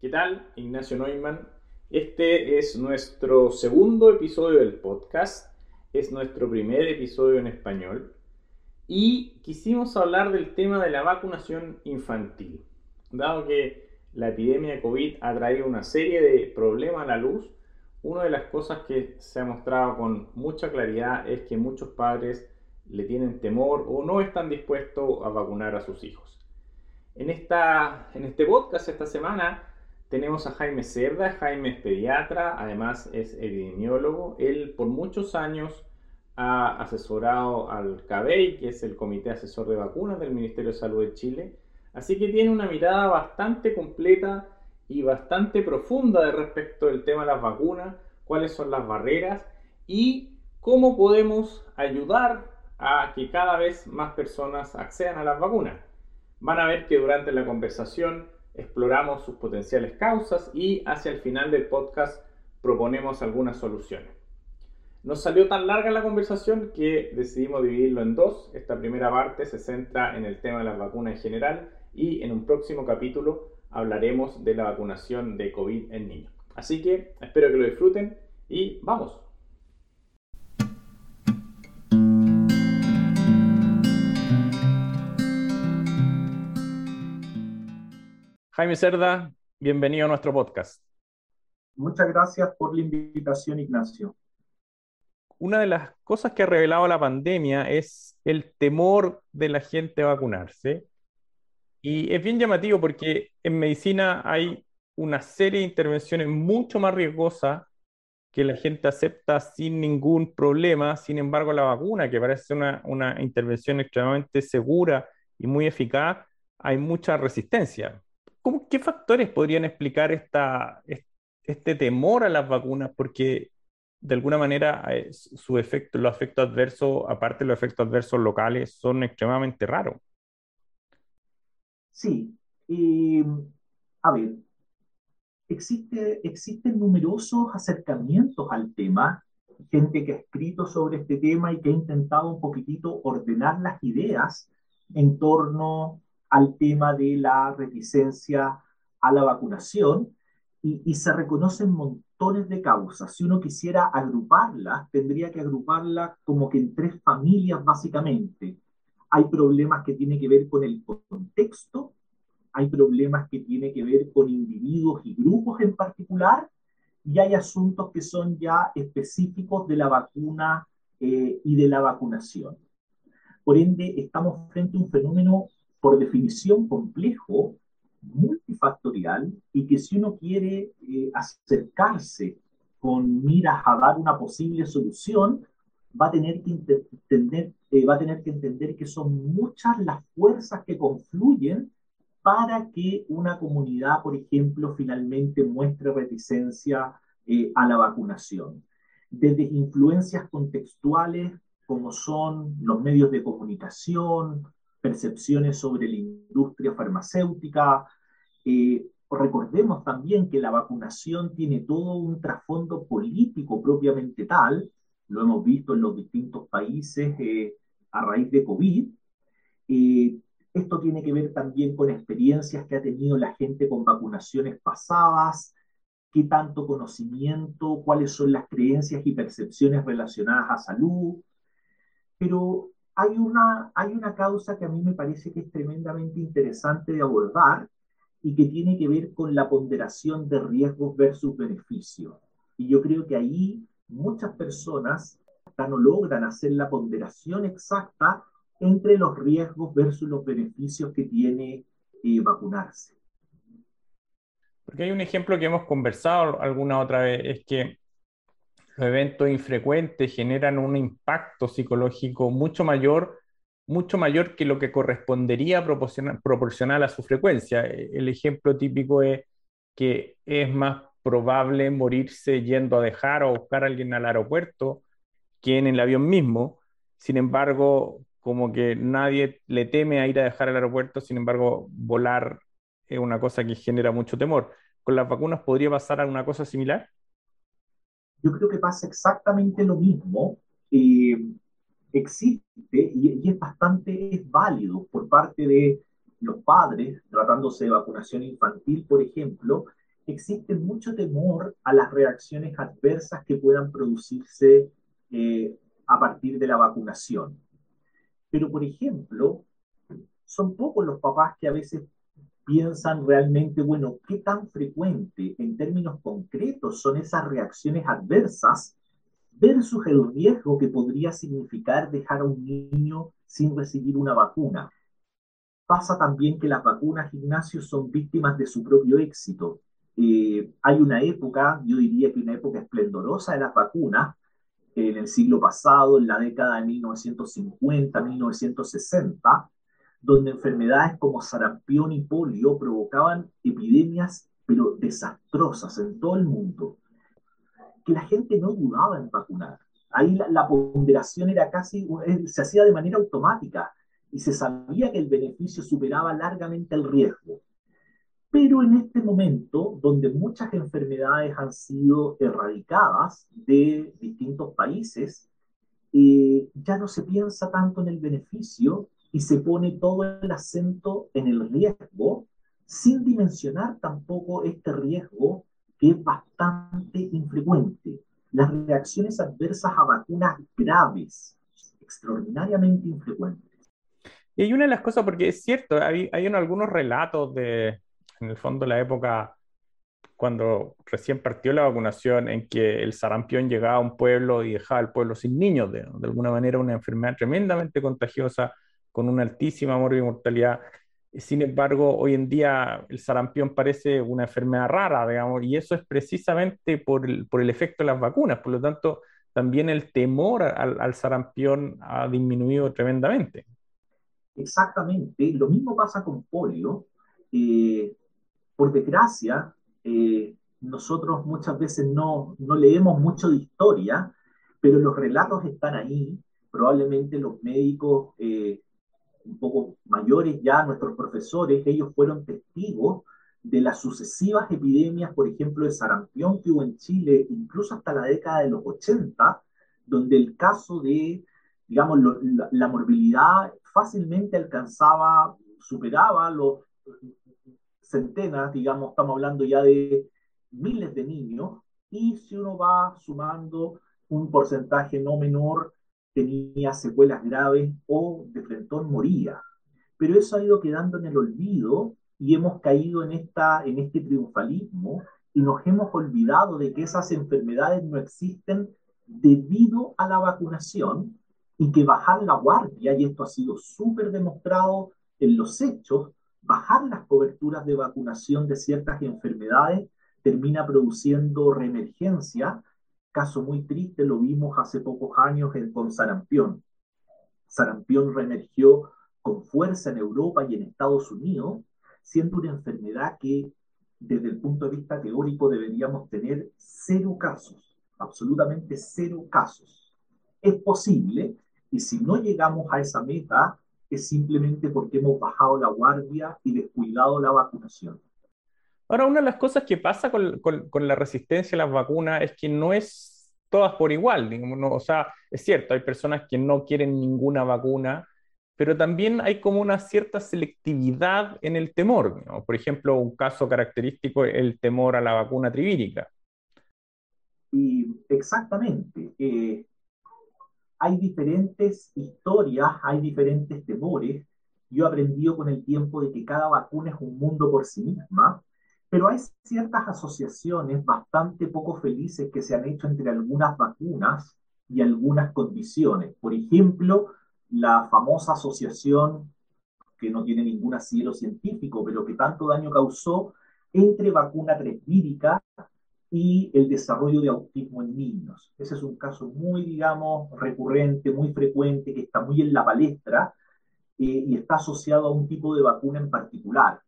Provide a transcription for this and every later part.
¿Qué tal? Ignacio Neumann. Este es nuestro segundo episodio del podcast, es nuestro primer episodio en español y quisimos hablar del tema de la vacunación infantil. Dado que la epidemia de COVID ha traído una serie de problemas a la luz, una de las cosas que se ha mostrado con mucha claridad es que muchos padres le tienen temor o no están dispuestos a vacunar a sus hijos. En, esta, en este podcast esta semana tenemos a Jaime Cerda, Jaime es pediatra, además es epidemiólogo. Él por muchos años ha asesorado al CABEI, que es el Comité Asesor de Vacunas del Ministerio de Salud de Chile. Así que tiene una mirada bastante completa y bastante profunda de respecto del tema de las vacunas, cuáles son las barreras y cómo podemos ayudar a que cada vez más personas accedan a las vacunas. Van a ver que durante la conversación exploramos sus potenciales causas y hacia el final del podcast proponemos algunas soluciones. Nos salió tan larga la conversación que decidimos dividirlo en dos. Esta primera parte se centra en el tema de las vacunas en general y en un próximo capítulo hablaremos de la vacunación de COVID en niños. Así que espero que lo disfruten y vamos. Jaime Cerda, bienvenido a nuestro podcast. Muchas gracias por la invitación, Ignacio. Una de las cosas que ha revelado la pandemia es el temor de la gente a vacunarse. Y es bien llamativo porque en medicina hay una serie de intervenciones mucho más riesgosas que la gente acepta sin ningún problema. Sin embargo, la vacuna, que parece una, una intervención extremadamente segura y muy eficaz, hay mucha resistencia. ¿Cómo, ¿Qué factores podrían explicar esta, este temor a las vacunas? Porque de alguna manera eh, su efecto, los efectos adversos, aparte de los efectos adversos locales, son extremadamente raros. Sí. a ver, existe, existen numerosos acercamientos al tema, gente que ha escrito sobre este tema y que ha intentado un poquitito ordenar las ideas en torno al tema de la reticencia a la vacunación y, se reconocen montones de causas. Si uno quisiera agruparlas, tendría que agruparlas como que en tres familias básicamente. Hay problemas que tienen que ver con el contexto, hay problemas que tienen que ver con individuos y grupos en particular, y hay asuntos que son ya específicos de la vacuna eh, y de la vacunación. Por ende, estamos frente a un fenómeno por definición complejo, multifactorial, y que si uno quiere eh, acercarse con miras a dar una posible solución, va a tener que entender, eh, va a tener que, entender que son muchas las fuerzas que confluyen para que una comunidad, por ejemplo, finalmente muestre reticencia eh, a la vacunación. Desde influencias contextuales como son los medios de comunicación, percepciones sobre la industria farmacéutica. Eh, recordemos también que la vacunación tiene todo un trasfondo político propiamente tal, lo hemos visto en los distintos países eh, a raíz de COVID. Eh, esto tiene que ver también con experiencias que ha tenido la gente con vacunaciones pasadas, qué tanto conocimiento, cuáles son las creencias y percepciones relacionadas a salud. Pero hay una, hay una causa que a mí me parece que es tremendamente interesante de abordar y que tiene que ver con la ponderación de riesgos versus beneficios. Y yo creo que ahí muchas personas no logran hacer la ponderación exacta entre los riesgos versus los beneficios que tiene eh, vacunarse. Porque hay un ejemplo que hemos conversado alguna otra vez, es que eventos infrecuentes generan un impacto psicológico mucho mayor, mucho mayor que lo que correspondería proporcional, proporcional a su frecuencia. El ejemplo típico es que es más probable morirse yendo a dejar o buscar a alguien al aeropuerto que en el avión mismo. Sin embargo, como que nadie le teme a ir a dejar al aeropuerto, sin embargo, volar es una cosa que genera mucho temor. ¿Con las vacunas podría pasar alguna cosa similar? Yo creo que pasa exactamente lo mismo. Eh, existe y, es bastante es válido por parte de los padres, tratándose de vacunación infantil, por ejemplo, existe mucho temor a las reacciones adversas que puedan producirse eh, a partir de la vacunación. Pero, por ejemplo, son pocos los papás que a veces piensan realmente, bueno, ¿qué tan frecuente en términos concretos son esas reacciones adversas versus el riesgo que podría significar dejar a un niño sin recibir una vacuna? Pasa también que las vacunas, Ignacio, son víctimas de su propio éxito. Eh, hay una época, yo diría que una época esplendorosa de las vacunas, en el siglo pasado, en la década de 1950, 1960, donde enfermedades como sarampión y polio provocaban epidemias, pero desastrosas en todo el mundo, que la gente no dudaba en vacunar. Ahí la, ponderación era casi, se hacía de manera automática y se sabía que el beneficio superaba largamente el riesgo. Pero en este momento, donde muchas enfermedades han sido erradicadas de distintos países, eh, ya no se piensa tanto en el beneficio y se pone todo el acento en el riesgo, sin dimensionar tampoco este riesgo que es bastante infrecuente. Las reacciones adversas a vacunas graves, extraordinariamente infrecuentes. Y hay una de las cosas, porque es cierto, hay, hay algunos relatos de, en el fondo, la época cuando recién partió la vacunación, en que el sarampión llegaba a un pueblo y dejaba al pueblo sin niños, de, de alguna manera una enfermedad tremendamente contagiosa, con una altísima mortalidad. Sin embargo, hoy en día el sarampión parece una enfermedad rara, digamos, y eso es precisamente por el, por el efecto de las vacunas. Por lo tanto, también el temor al, al sarampión ha disminuido tremendamente. Exactamente. Lo mismo pasa con polio. Eh, por desgracia, eh, nosotros muchas veces no, no leemos mucho de historia, pero los relatos están ahí. Probablemente los médicos eh, un poco mayores ya, nuestros profesores, ellos fueron testigos de las sucesivas epidemias, por ejemplo, de sarampión que hubo en Chile, incluso hasta la década de los 80, donde el caso de, digamos, la, morbilidad fácilmente alcanzaba, superaba los centenas, digamos, estamos hablando ya de miles de niños, y si uno va sumando un porcentaje no menor tenía secuelas graves o de frente moría. Pero eso ha ido quedando en el olvido y hemos caído en, esta, en este triunfalismo y nos hemos olvidado de que esas enfermedades no existen debido a la vacunación y que bajar la guardia, y esto ha sido súper demostrado en los hechos, bajar las coberturas de vacunación de ciertas enfermedades termina produciendo reemergencia Caso muy triste lo vimos hace pocos años con sarampión. Sarampión reemergió con fuerza en Europa y en Estados Unidos, siendo una enfermedad que desde el punto de vista teórico deberíamos tener cero casos, absolutamente cero casos. Es posible y si no llegamos a esa meta es simplemente porque hemos bajado la guardia y descuidado la vacunación. Ahora, una de las cosas que pasa con, la resistencia a las vacunas es que no es todas por igual. o sea, es cierto, hay personas que no quieren ninguna vacuna, pero también hay como una cierta selectividad en el temor. Por ejemplo, un caso característico es el temor a la vacuna trivírica. Y exactamente. Eh, hay diferentes historias, hay diferentes temores. Yo he aprendido con el tiempo de que cada vacuna es un mundo por sí misma pero hay ciertas asociaciones bastante poco felices que se han hecho entre algunas vacunas y algunas condiciones. Por ejemplo, la famosa asociación que no tiene ningún asidero científico, pero que tanto daño causó entre vacuna tresvírica y el desarrollo de autismo en niños. Ese es un caso muy, digamos, recurrente, muy frecuente, que está muy en la palestra eh, y está asociado a un tipo de vacuna en particular.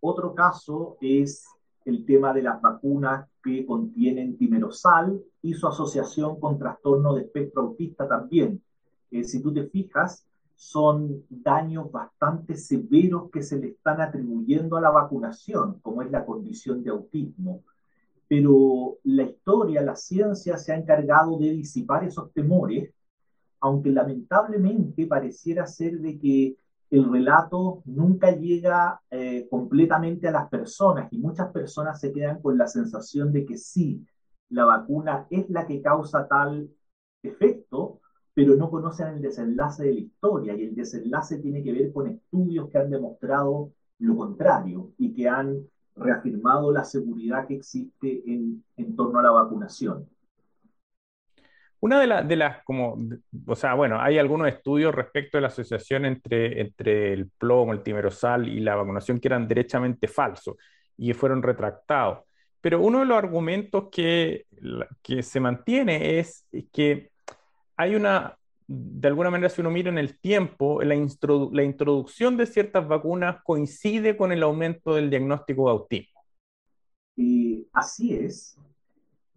Otro caso es el tema de las vacunas que contienen timerosal y su asociación con trastorno de espectro autista también. Eh, si tú te fijas, son daños bastante severos que se le están atribuyendo a la vacunación, como es la condición de autismo. Pero la historia, la ciencia se ha encargado de disipar esos temores, aunque lamentablemente pareciera ser de que el relato nunca llega eh, completamente a las personas y muchas personas se quedan con la sensación de que sí, la vacuna es la que causa tal efecto, pero no conocen el desenlace de la historia y el desenlace tiene que ver con estudios que han demostrado lo contrario y que han reafirmado la seguridad que existe en, en torno a la vacunación. Una de, de, las, como, o sea, bueno, hay algunos estudios respecto de la asociación entre, entre el plomo, el timerosal y la vacunación que eran derechamente falsos y fueron retractados. Pero uno de los argumentos que, que se mantiene es que hay una, de alguna manera, si uno mira en el tiempo, la, la introducción de ciertas vacunas coincide con el aumento del diagnóstico de autismo. Y así es,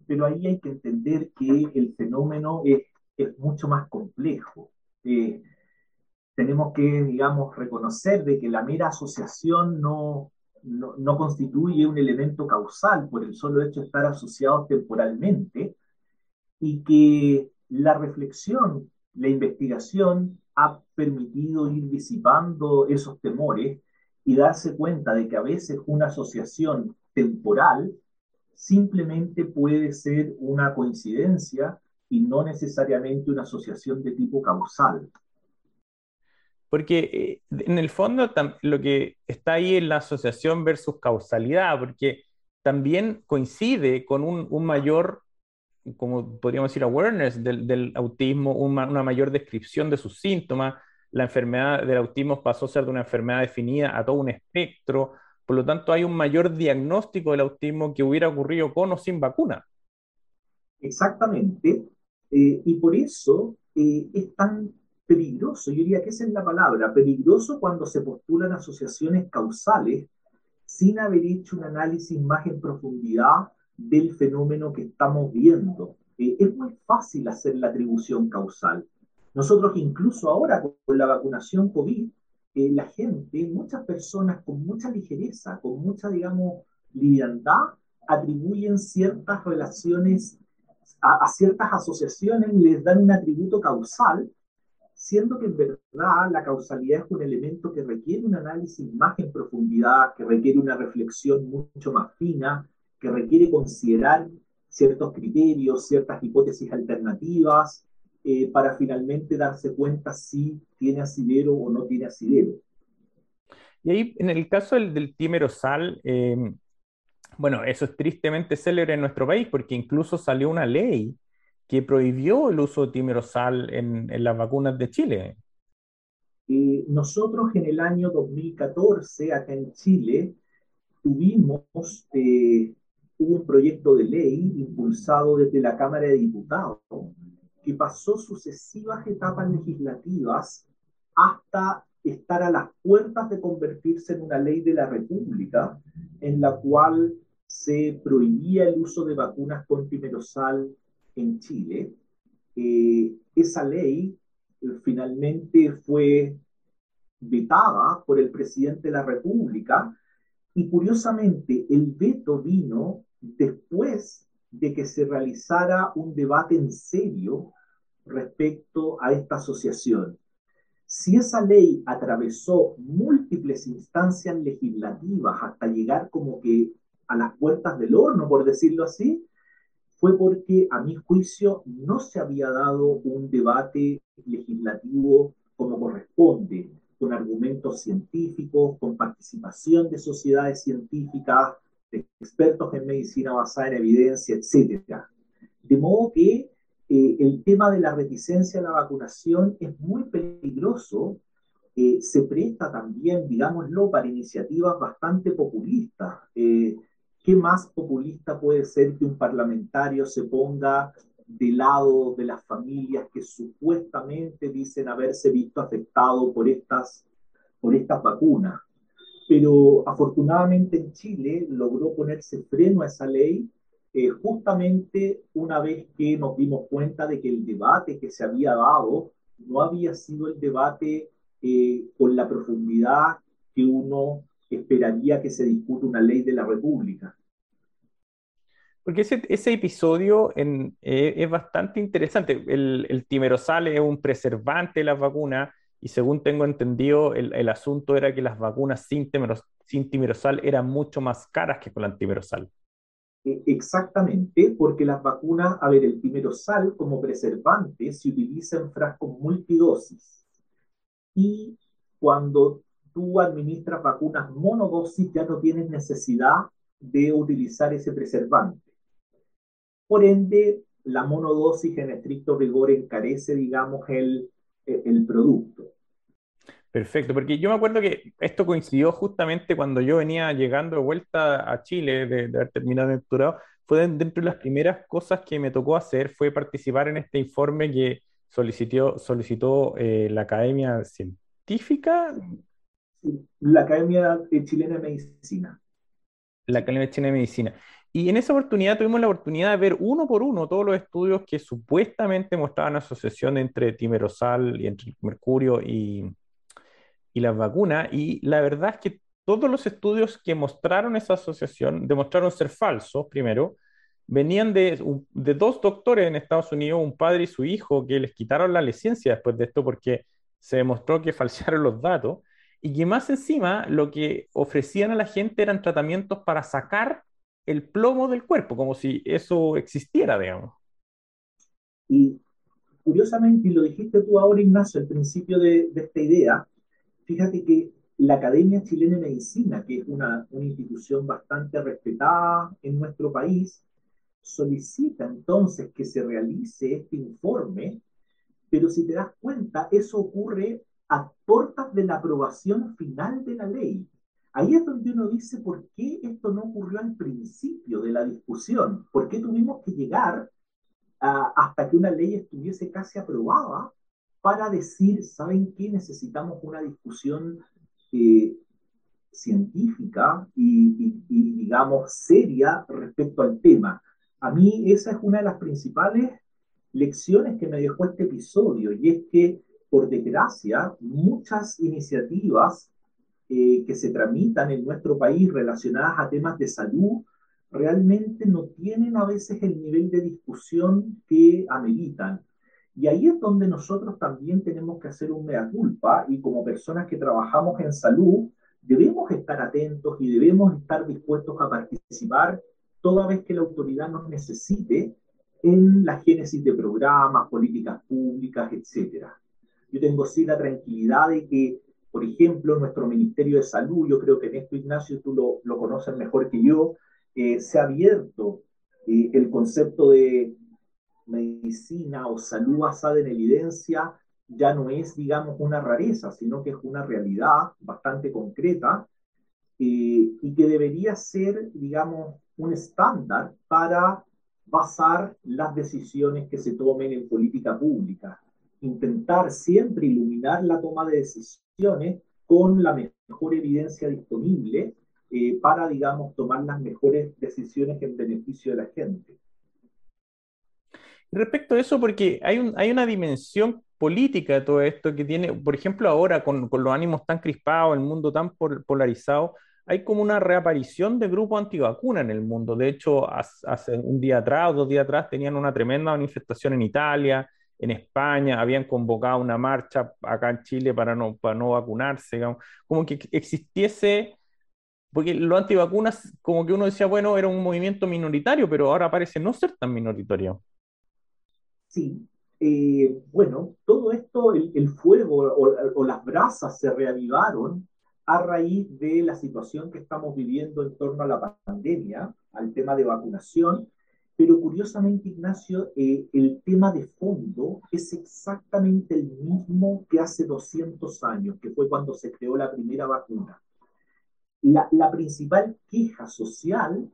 pero ahí hay que entender que el fenómeno es, es mucho más complejo. Eh, tenemos que, digamos, reconocer de que la mera asociación no, no, no, constituye un elemento causal por el solo hecho de estar asociados temporalmente y que la reflexión, la investigación ha permitido ir disipando esos temores y darse cuenta de que a veces una asociación temporal simplemente puede ser una coincidencia y no necesariamente una asociación de tipo causal. Porque eh, en el fondo lo que está ahí es la asociación versus causalidad, porque también coincide con un, mayor, como podríamos decir, awareness del, autismo, una, una, mayor descripción de sus síntomas. La enfermedad del autismo pasó a ser de una enfermedad definida a todo un espectro. Por lo tanto, hay un mayor diagnóstico del autismo que hubiera ocurrido con o sin vacuna. Exactamente. Eh, y por eso eh, es tan peligroso, yo diría que esa es la palabra, peligroso cuando se postulan asociaciones causales sin haber hecho un análisis más en profundidad del fenómeno que estamos viendo. Eh, es muy fácil hacer la atribución causal. Nosotros incluso ahora con la vacunación COVID la gente, muchas personas con mucha ligereza, con mucha, digamos, liviandad, atribuyen ciertas relaciones a, ciertas asociaciones, les dan un atributo causal, siendo que en verdad la causalidad es un elemento que requiere un análisis más en profundidad, que requiere una reflexión mucho más fina, que requiere considerar ciertos criterios, ciertas hipótesis alternativas, eh, para finalmente darse cuenta si tiene asidero o no tiene asidero. Y ahí, en el caso del, del timerosal, eh, bueno, eso es tristemente célebre en nuestro país porque incluso salió una ley que prohibió el uso de timerosal en, en las vacunas de Chile. Eh, nosotros en el año 2014, acá en Chile, tuvimos un proyecto de ley impulsado desde la Cámara de Diputados que pasó sucesivas etapas legislativas hasta estar a las puertas de convertirse en una ley de la República, en la cual se prohibía el uso de vacunas con timerosal en Chile. Eh, esa ley eh, finalmente fue vetada por el presidente de la República y curiosamente el veto vino después de que se realizara un debate en serio respecto a esta asociación. Si esa ley atravesó múltiples instancias legislativas hasta llegar como que a las puertas del horno, por decirlo así, fue porque a mi juicio no se había dado un debate legislativo como corresponde, con argumentos científicos, con participación de sociedades científicas, expertos en medicina basada en evidencia, etc. De modo que eh, el tema de la reticencia a la vacunación es muy peligroso, eh, se presta también, digámoslo, para iniciativas bastante populistas. Eh, ¿Qué más populista puede ser que un parlamentario se ponga de lado de las familias que supuestamente dicen haberse visto afectados por estas, por estas vacunas? Pero afortunadamente en Chile logró ponerse freno a esa ley eh, justamente una vez que nos dimos cuenta de que el debate que se había dado no había sido el debate eh, con la profundidad que uno esperaría que se discute una ley de la República. Porque ese, ese episodio en, eh, es bastante interesante. El, el timerosal es un preservante de las vacunas y según tengo entendido, el, asunto era que las vacunas sin, sin timerosal eran mucho más caras que con la timerosal. E, exactamente, porque las vacunas, a ver, el timerosal como preservante se utiliza en frascos multidosis. Y cuando tú administras vacunas monodosis, ya no tienes necesidad de utilizar ese preservante. Por ende, la monodosis en estricto rigor encarece, digamos, el, el producto. Perfecto, porque yo me acuerdo que esto coincidió justamente cuando yo venía llegando de vuelta a Chile, de, haber terminado mi doctorado, fue dentro de las primeras cosas que me tocó hacer, fue participar en este informe que solicitó, solicitó eh, la Academia Científica. La Academia Chilena de Medicina. La Academia Chilena de Medicina. Y en esa oportunidad tuvimos la oportunidad de ver uno por uno todos los estudios que supuestamente mostraban asociación entre timerosal y entre mercurio y, y las vacunas, y la verdad es que todos los estudios que mostraron esa asociación demostraron ser falsos, primero, venían de, de dos doctores en Estados Unidos, un padre y su hijo, que les quitaron la licencia después de esto porque se demostró que falsearon los datos, y que más encima lo que ofrecían a la gente eran tratamientos para sacar el plomo del cuerpo, como si eso existiera, digamos. Y curiosamente, y lo dijiste tú ahora, Ignacio, al principio de, de esta idea, Fíjate que la Academia Chilena de Medicina, que es una, una institución bastante respetada en nuestro país, solicita entonces que se realice este informe, pero si te das cuenta, eso ocurre a puertas de la aprobación final de la ley. Ahí es donde uno dice, ¿por qué esto no ocurrió al principio de la discusión? ¿Por qué tuvimos que llegar hasta que una ley estuviese casi aprobada para decir, ¿saben qué? Necesitamos una discusión eh, científica y, digamos, seria respecto al tema. A mí esa es una de las principales lecciones que me dejó este episodio, y es que, por desgracia, muchas iniciativas eh, que se tramitan en nuestro país relacionadas a temas de salud realmente no tienen a veces el nivel de discusión que ameritan. Y ahí es donde nosotros también tenemos que hacer un mea culpa y como personas que trabajamos en salud, debemos estar atentos y debemos estar dispuestos a participar toda vez que la autoridad nos necesite en la génesis de programas, políticas públicas, etc. Yo tengo sí la tranquilidad de que, por ejemplo, nuestro Ministerio de Salud, yo creo que en esto, Ignacio, tú lo, lo conoces mejor que yo, eh, se ha abierto eh, el concepto de medicina o salud basada en evidencia ya no es, digamos, una rareza, sino que es una realidad bastante concreta eh, y que debería ser, digamos, un estándar para basar las decisiones que se tomen en política pública. Intentar siempre iluminar la toma de decisiones con la mejor evidencia disponible eh, para, digamos, tomar las mejores decisiones en beneficio de la gente. Respecto a eso, porque hay, un, hay una dimensión política de todo esto que tiene, por ejemplo, ahora con, con los ánimos tan crispados, el mundo tan polarizado, hay como una reaparición de grupos antivacunas en el mundo. De hecho, hace, un día atrás o dos días atrás tenían una tremenda manifestación en Italia, en España, habían convocado una marcha acá en Chile para no, para no vacunarse, como que existiese, porque los antivacunas, como que uno decía, bueno, era un movimiento minoritario, pero ahora parece no ser tan minoritario. Sí, eh, bueno, todo esto, el, fuego o, las brasas se reavivaron a raíz de la situación que estamos viviendo en torno a la pandemia, al tema de vacunación, pero curiosamente, Ignacio, eh, el tema de fondo es exactamente el mismo que hace 200 años, que fue cuando se creó la primera vacuna. La, principal queja social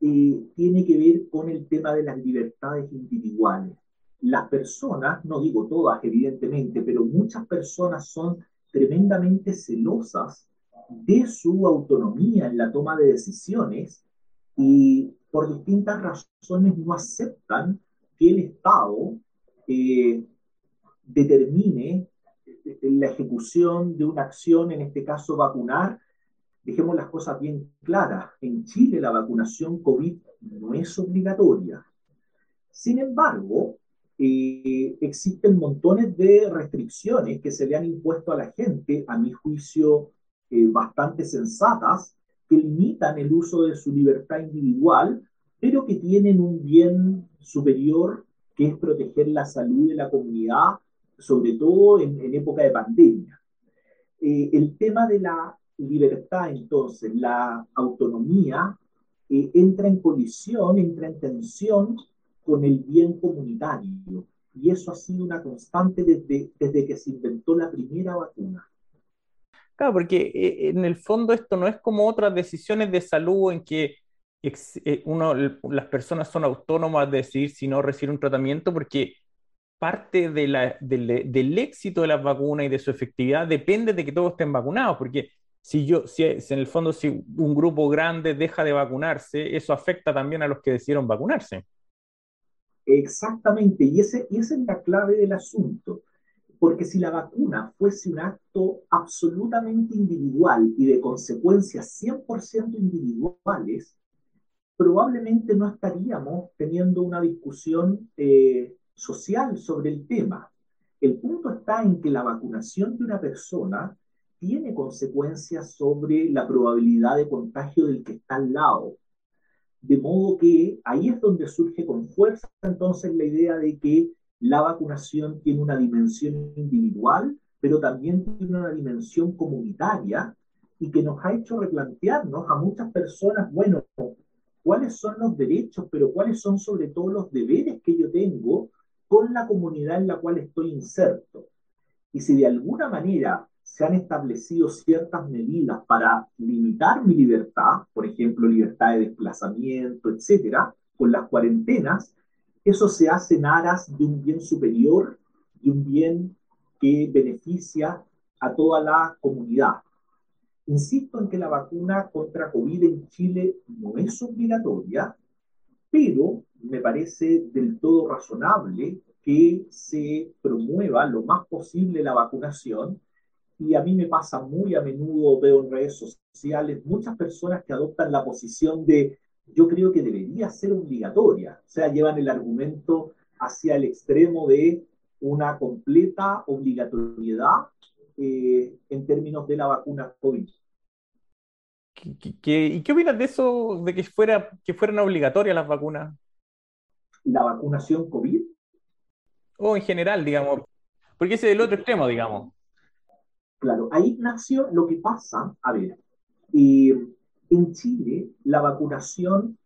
eh, tiene que ver con el tema de las libertades individuales las personas, no digo todas evidentemente, pero muchas personas son tremendamente celosas de su autonomía en la toma de decisiones y por distintas razones no aceptan que el Estado eh, determine la ejecución de una acción, en este caso vacunar. Dejemos las cosas bien claras. En Chile la vacunación COVID no es obligatoria. Sin embargo, eh, existen montones de restricciones que se le han impuesto a la gente, a mi juicio, eh, bastante sensatas, limitan el uso de su libertad individual, pero que tienen un bien superior, que es proteger la salud de la comunidad, sobre todo en, época de pandemia. Eh, el tema de la libertad, entonces, la autonomía, entra en colisión, entra en tensión con el bien comunitario. Y eso ha sido una constante desde, desde que se inventó la primera vacuna. Claro, porque eh, en el fondo esto no es como otras decisiones de salud en que eh, las personas son autónomas de decidir si no reciben un tratamiento, porque parte del éxito de las vacunas y de su efectividad depende de que todos estén vacunados, porque si yo, si, en el fondo si un grupo grande deja de vacunarse, eso afecta también a los que decidieron vacunarse. Exactamente, y, ese, y esa es la clave del asunto, porque si la vacuna fuese un acto absolutamente individual y de consecuencias 100% individuales, probablemente no estaríamos teniendo una discusión eh, social sobre el tema. El punto está en que la vacunación de una persona tiene consecuencias sobre la probabilidad de contagio del que está al lado. De modo que ahí es donde surge con fuerza entonces la idea de que la vacunación tiene una dimensión individual, pero también tiene una dimensión comunitaria y que nos ha hecho replantearnos a muchas personas, bueno, cuáles son los derechos, pero cuáles son sobre todo los deberes que yo tengo con la comunidad en la cual estoy inserto. Y si de alguna manera se han establecido ciertas medidas para limitar mi libertad, por ejemplo, libertad de desplazamiento, etcétera, con las cuarentenas, eso se hace en aras de un bien superior, de un bien que beneficia a toda la comunidad. Insisto en que la vacuna contra COVID en Chile no es obligatoria, pero me parece del todo razonable que se promueva lo más posible la vacunación y a mí me pasa muy a menudo, veo en redes sociales, muchas personas que adoptan la posición de yo creo que debería ser obligatoria, o sea, llevan el argumento hacia el extremo de una completa obligatoriedad eh, en términos de la vacuna COVID. ¿Qué, y qué opinas de eso, de que, fuera, que fueran obligatorias las vacunas? ¿La vacunación COVID? O en general, digamos, porque ese es el otro extremo, digamos. Claro, ahí Ignacio, lo que pasa, a ver, eh, en Chile la vacunación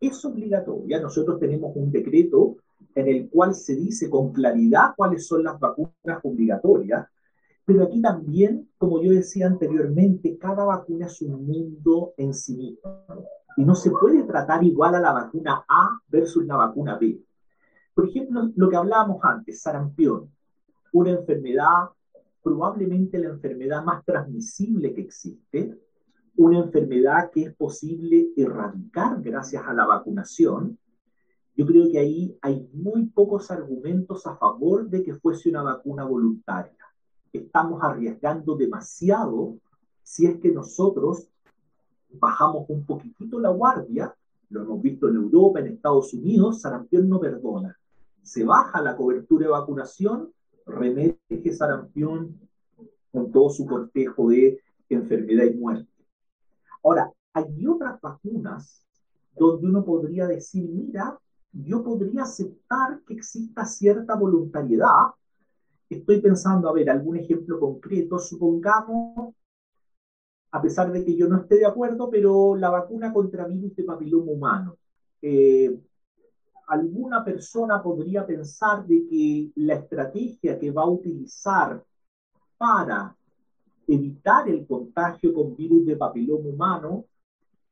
es obligatoria. Nosotros tenemos un decreto en el cual se dice con claridad cuáles son las vacunas obligatorias, pero aquí también, como yo decía anteriormente, cada vacuna es un mundo en sí mismo y no se puede tratar igual a la vacuna A versus la vacuna B. Por ejemplo, lo que hablábamos antes, sarampión, una enfermedad probablemente la enfermedad más transmisible que existe, una enfermedad que es posible erradicar gracias a la vacunación. Yo creo que ahí hay muy pocos argumentos a favor de que fuese una vacuna voluntaria. Estamos arriesgando demasiado si es que nosotros bajamos un poquitito la guardia, lo hemos visto en Europa, en Estados Unidos, sarampión no perdona. Se baja la cobertura de vacunación remete sarampión con todo su cortejo de enfermedad y muerte. Ahora, hay otras vacunas donde uno podría decir, mira, yo podría aceptar que exista cierta voluntariedad. Estoy pensando, a ver, algún ejemplo concreto, supongamos, a pesar de que yo no esté de acuerdo, pero la vacuna contra virus de papiloma humano. Eh, alguna persona podría pensar de que la estrategia que va a utilizar para evitar el contagio con virus de papiloma humano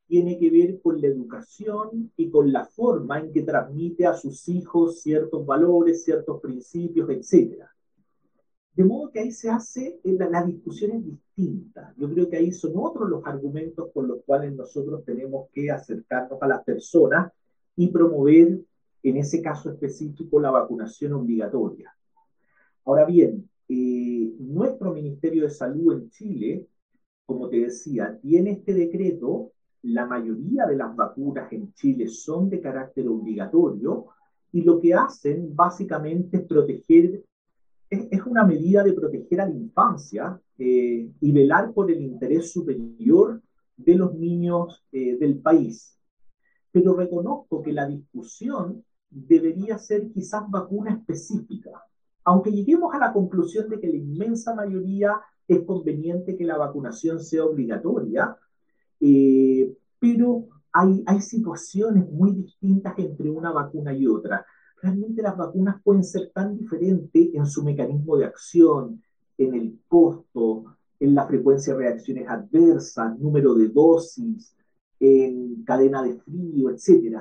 tiene que ver con la educación y con la forma en que transmite a sus hijos ciertos valores, ciertos principios, etc. De modo que ahí se hace, eh, la, la discusión es distinta. Yo creo que ahí son otros los argumentos con los cuales nosotros tenemos que acercarnos a las personas y promover en ese caso específico la vacunación obligatoria. Ahora bien, eh, nuestro Ministerio de Salud en Chile, como te decía, tiene este decreto, la mayoría de las vacunas en Chile son de carácter obligatorio y lo que hacen básicamente es proteger, es, una medida de proteger a la infancia eh, y velar por el interés superior de los niños eh, del país. Pero reconozco que la discusión debería ser quizás vacuna específica, aunque lleguemos a la conclusión de que la inmensa mayoría es conveniente que la vacunación sea obligatoria, eh, pero hay, hay situaciones muy distintas entre una vacuna y otra. Realmente las vacunas pueden ser tan diferentes en su mecanismo de acción, en el costo, en la frecuencia de reacciones adversas, número de dosis, en cadena de frío, etc.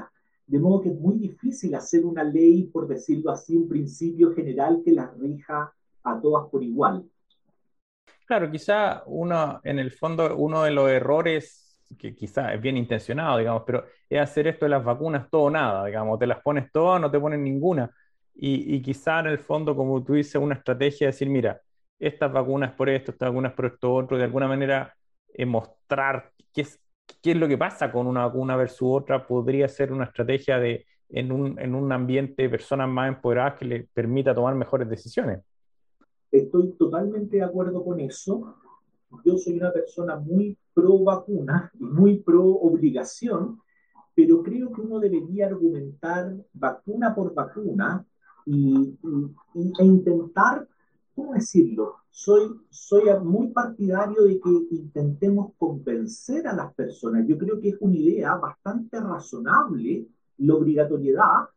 De modo que es muy difícil hacer una ley, por decirlo así, un principio general que las rija a todas por igual. Claro, quizá uno, en el fondo, uno de los errores que quizá es bien intencionado, digamos, pero es hacer esto de las vacunas todo o nada, digamos, te las pones todas, no te ponen ninguna. Y, y quizá en el fondo, como tú dices, una estrategia de decir, mira, estas vacunas por esto, estas vacunas por esto otro, de alguna manera eh, mostrar qué es, qué es lo que pasa con una vacuna versus otra, podría ser una estrategia de en un, en un ambiente de personas más empoderadas que le permita tomar mejores decisiones. Estoy totalmente de acuerdo con eso. Yo soy una persona muy pro vacuna y muy pro obligación, pero creo que uno debería argumentar vacuna por vacuna y, e intentar ¿cómo decirlo? Soy, soy muy partidario de que intentemos convencer a las personas. Yo creo que es una idea bastante razonable la obligatoriedad,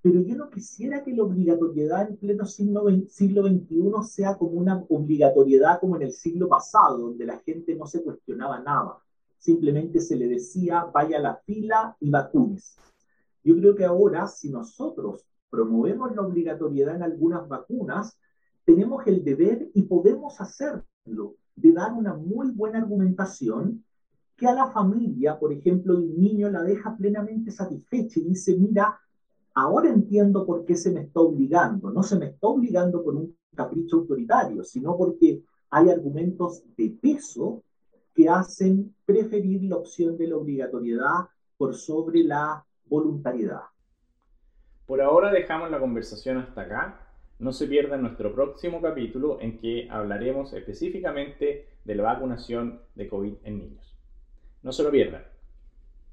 pero yo no quisiera que la obligatoriedad en pleno siglo, siglo XXI sea como una obligatoriedad como en el siglo pasado, donde la gente no se cuestionaba nada. Simplemente se le decía, vaya a la fila y vacunes. Yo creo que ahora, si nosotros promovemos la obligatoriedad en algunas vacunas, tenemos el deber y podemos hacerlo, de dar una muy buena argumentación que a la familia, por ejemplo, el niño la deja plenamente satisfecha y dice, mira, ahora entiendo por qué se me está obligando. No se me está obligando por un capricho autoritario, sino porque hay argumentos de peso que hacen preferir la opción de la obligatoriedad por sobre la voluntariedad. Por ahora dejamos la conversación hasta acá. No se pierda nuestro próximo capítulo en que hablaremos específicamente de la vacunación de COVID en niños. No se lo pierdan.